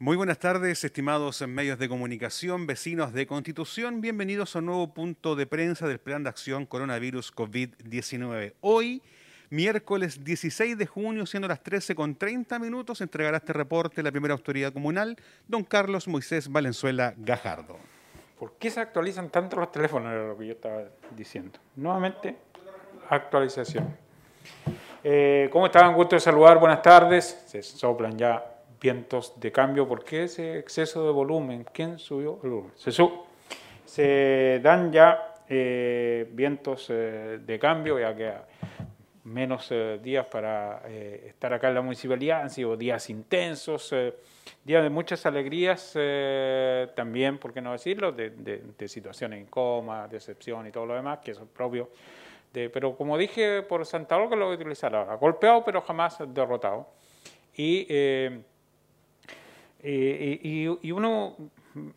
Muy buenas tardes, estimados medios de comunicación, vecinos de Constitución. Bienvenidos a un nuevo punto de prensa del Plan de Acción Coronavirus COVID-19. Hoy, miércoles 16 de junio, siendo las 13 con 30 minutos, entregará este reporte la primera autoridad comunal, don Carlos Moisés Valenzuela Gajardo. ¿Por qué se actualizan tanto los teléfonos? Era lo que yo estaba diciendo. Nuevamente, actualización. Eh, ¿Cómo estaban? Gusto de saludar, buenas tardes. Se soplan ya vientos de cambio. ¿Por qué ese exceso de volumen? ¿Quién subió el volumen? Se, se dan ya eh, vientos eh, de cambio, ya que menos eh, días para estar acá en la municipalidad, han sido días intensos, días de muchas alegrías también, por qué no decirlo, de, de, situaciones incómodas, decepción y todo lo demás, que es propio. De, pero como dije por Santa Olga, lo voy a utilizar ahora, golpeado pero jamás derrotado. Y eh, y, uno,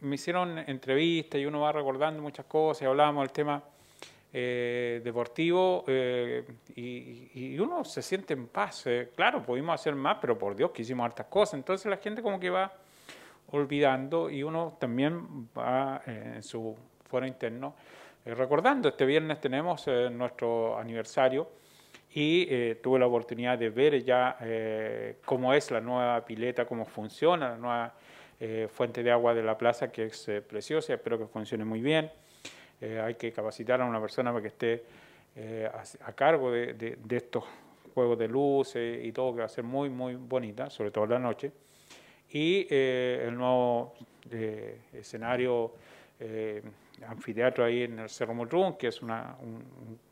me hicieron entrevistas y uno va recordando muchas cosas y hablábamos del tema eh, deportivo eh, y, uno se siente en paz. claro, pudimos hacer más, pero por Dios que hicimos hartas cosas. Entonces la gente como que va olvidando y uno también va en su fuero interno recordando. Este viernes tenemos nuestro aniversario y eh, tuve la oportunidad de ver ya eh, cómo es la nueva pileta, cómo funciona la nueva eh, fuente de agua de la plaza, que es preciosa, espero que funcione muy bien. hay que capacitar a una persona para que esté a, cargo de, de, estos juegos de luces y todo, que va a ser muy, muy bonita, sobre todo en la noche. Y el nuevo escenario anfiteatro ahí en el Cerro Motrún, que es una,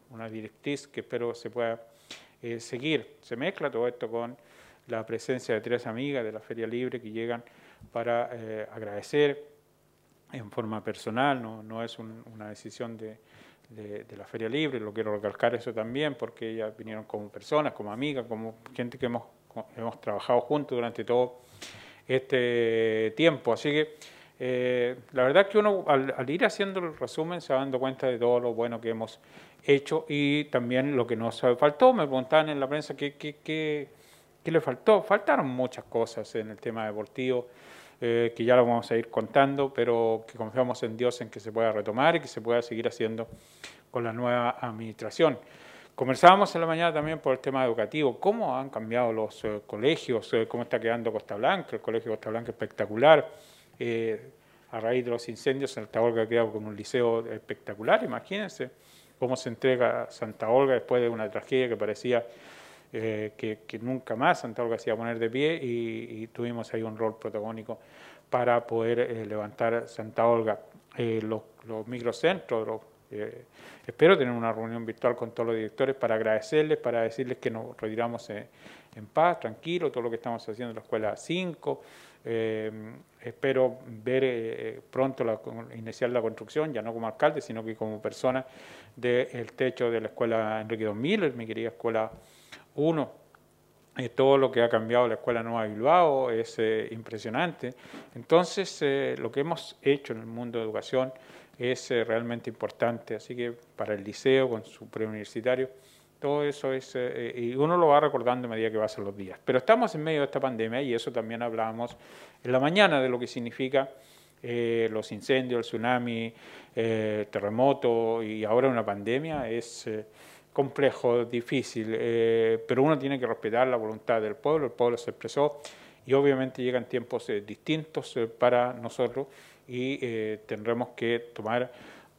una directriz que espero se pueda eh, seguir. Se mezcla todo esto con la presencia de tres amigas de la Feria Libre que llegan para eh, agradecer en forma personal, no, no es una decisión de, de, la Feria Libre, lo quiero recalcar eso también, porque ellas vinieron como personas, como amigas, como gente que hemos, hemos trabajado juntos durante todo este tiempo. Así que eh, la verdad que uno al, ir haciendo el resumen se va dando cuenta de todo lo bueno que hemos hecho y también lo que nos faltó. Me preguntaban en la prensa qué, qué, qué, le faltó. Faltaron muchas cosas en el tema deportivo. Eh, que ya lo vamos a ir contando, pero que confiamos en Dios en que se pueda retomar y que se pueda seguir haciendo con la nueva administración. Conversábamos en la mañana también por el tema educativo, cómo han cambiado los eh, colegios, cómo está quedando Costa Blanca, el colegio Costa Blanca espectacular, eh, a raíz de los incendios, Santa Olga ha quedado con un liceo espectacular, imagínense cómo se entrega Santa Olga después de una tragedia que parecía eh, que, nunca más Santa Olga se iba a poner de pie y, tuvimos ahí un rol protagónico para poder eh, levantar Santa Olga. los, microcentros, espero tener una reunión virtual con todos los directores para agradecerles, para decirles que nos retiramos en paz, tranquilo, todo lo que estamos haciendo en la Escuela 5, eh, espero ver eh, pronto la, iniciar la construcción, ya no como alcalde, sino que como persona del techo de la escuela Enrique 2000, mi querida escuela 1. Eh, todo lo que ha cambiado la Escuela Nueva Bilbao es impresionante. Entonces, lo que hemos hecho en el mundo de educación es realmente importante. Así que para el liceo, con su preuniversitario, todo eso es, eh, y uno lo va recordando a medida que pasan los días. Pero estamos en medio de esta pandemia y eso también hablábamos en la mañana de lo que significa eh, los incendios, el tsunami, eh, terremoto y ahora una pandemia. Es complejo, difícil, pero uno tiene que respetar la voluntad del pueblo, el pueblo se expresó y obviamente llegan tiempos distintos para nosotros y tendremos que tomar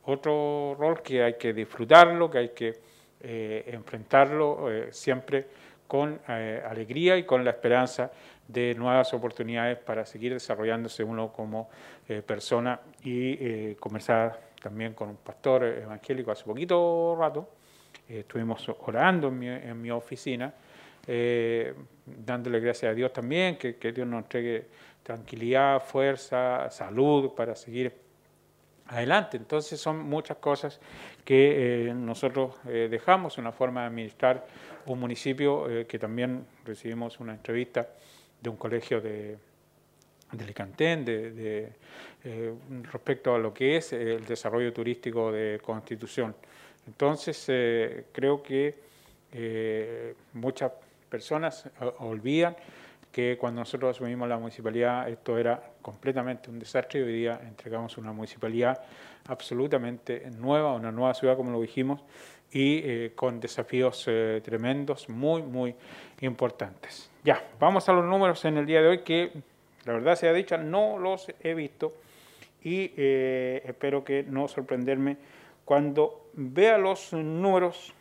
otro rol que hay que disfrutarlo, que hay que eh, enfrentarlo eh, siempre con eh, alegría y con la esperanza de nuevas oportunidades para seguir desarrollándose uno como persona y conversar también con un pastor evangélico hace poquito rato. estuvimos orando en mi, en mi oficina, dándole gracias a Dios también, que, que Dios nos entregue tranquilidad, fuerza, salud para seguir adelante. Entonces son muchas cosas que eh, nosotros eh, dejamos, una forma de administrar un municipio eh, que también recibimos una entrevista de un colegio de, de Licantén de, respecto a lo que es el desarrollo turístico de Constitución. Entonces creo que muchas personas olvidan que cuando nosotros asumimos la municipalidad esto era completamente un desastre y hoy día entregamos una municipalidad absolutamente nueva, una nueva ciudad como lo dijimos y eh, con desafíos eh, tremendos, muy, muy importantes. Ya, vamos a los números en el día de hoy que la verdad sea dicha, no los he visto y eh, espero que no sorprenderme cuando vea los números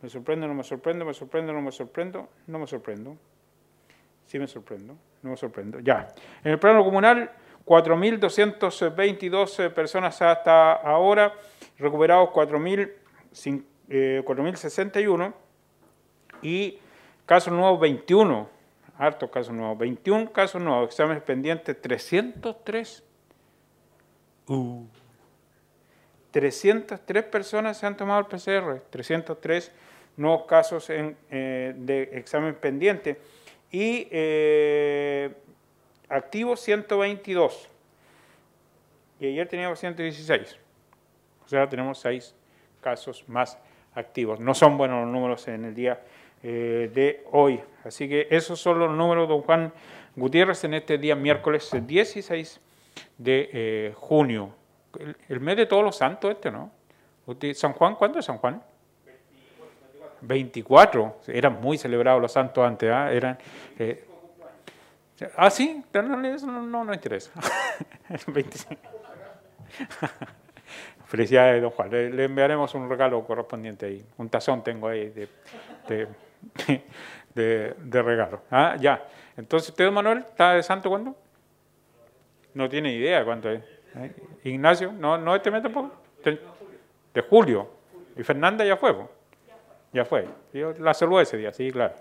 me sorprendo, no me sorprendo, me sorprendo, no me sorprendo, no me sorprendo. Sí me sorprendo, no me sorprendo. Ya. En el plano comunal, 4.222 eh, personas hasta ahora, recuperados 4.061 eh, y casos nuevos 21, hartos casos nuevos, 21 casos nuevos, exámenes pendientes 303. Uh. 303 personas se han tomado el PCR, 303 nuevos casos en, eh, de examen pendiente y eh, activos 122 y ayer teníamos 116, o sea tenemos 6 casos más activos. No son buenos los números en el día eh, de hoy, así que esos son los números don Juan Gutiérrez en este día miércoles 16 de junio. El, el, mes de todos los santos este, ¿no? San Juan, ¿cuándo es San Juan? 24, eran muy celebrados los santos antes, ¿ah? Eh, ah, sí, no, no, no interesa. 25. Felicidades, don Juan. Le, enviaremos un regalo correspondiente ahí. Un tazón tengo ahí de, de, regalo. Ah, ya. Entonces, ¿usted, don Manuel, está de santo cuándo? No tiene idea cuánto es. ¿Eh? Ignacio, ¿no, no este mes tampoco? De, julio. Y Fernanda ya fue. Ya fue. Yo la saludé ese día, sí, claro.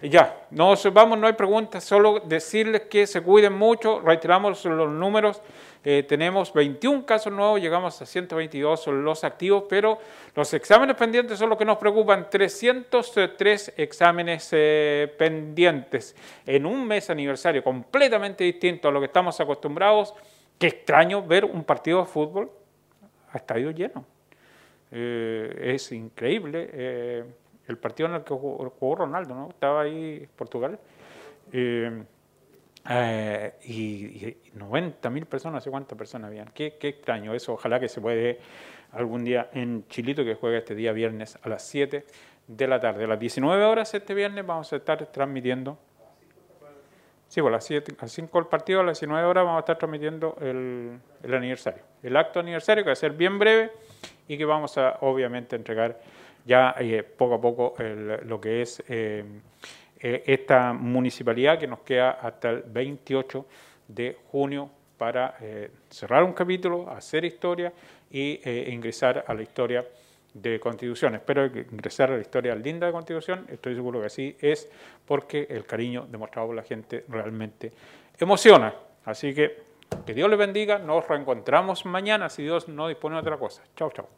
Y ya, nos vamos, no hay preguntas, solo decirles que se cuiden mucho, reiteramos los números, eh, tenemos 21 casos nuevos, llegamos a 122 son los activos, pero los exámenes pendientes son los que nos preocupan, 303 exámenes eh, pendientes en un mes aniversario completamente distinto a lo que estamos acostumbrados. Qué extraño ver un partido de fútbol a estadio lleno. Eh, es increíble. Eh, el partido en el que jugó, Ronaldo, ¿no? Estaba ahí Portugal. Eh, y, 90 mil personas, sé cuántas personas habían. Qué, qué, extraño eso. Ojalá que se puede algún día en Chilito, que juega este día viernes a las 7 de la tarde. A las 19 horas este viernes vamos a estar transmitiendo. Sí, pues a las, 7, a las 5 del partido, a las 19 horas vamos a estar transmitiendo el, el aniversario. El acto aniversario que va a ser bien breve y que vamos a obviamente entregar ya eh, poco a poco lo que es eh, eh, esta municipalidad que nos queda hasta el 28 de junio para cerrar un capítulo, hacer historia e ingresar a la historia de Constitución. Espero ingresar a la historia linda de Constitución, estoy seguro que así es, porque el cariño demostrado por la gente realmente emociona. Así que que Dios les bendiga. Nos reencontramos mañana si Dios no dispone de otra cosa. Chao, chao.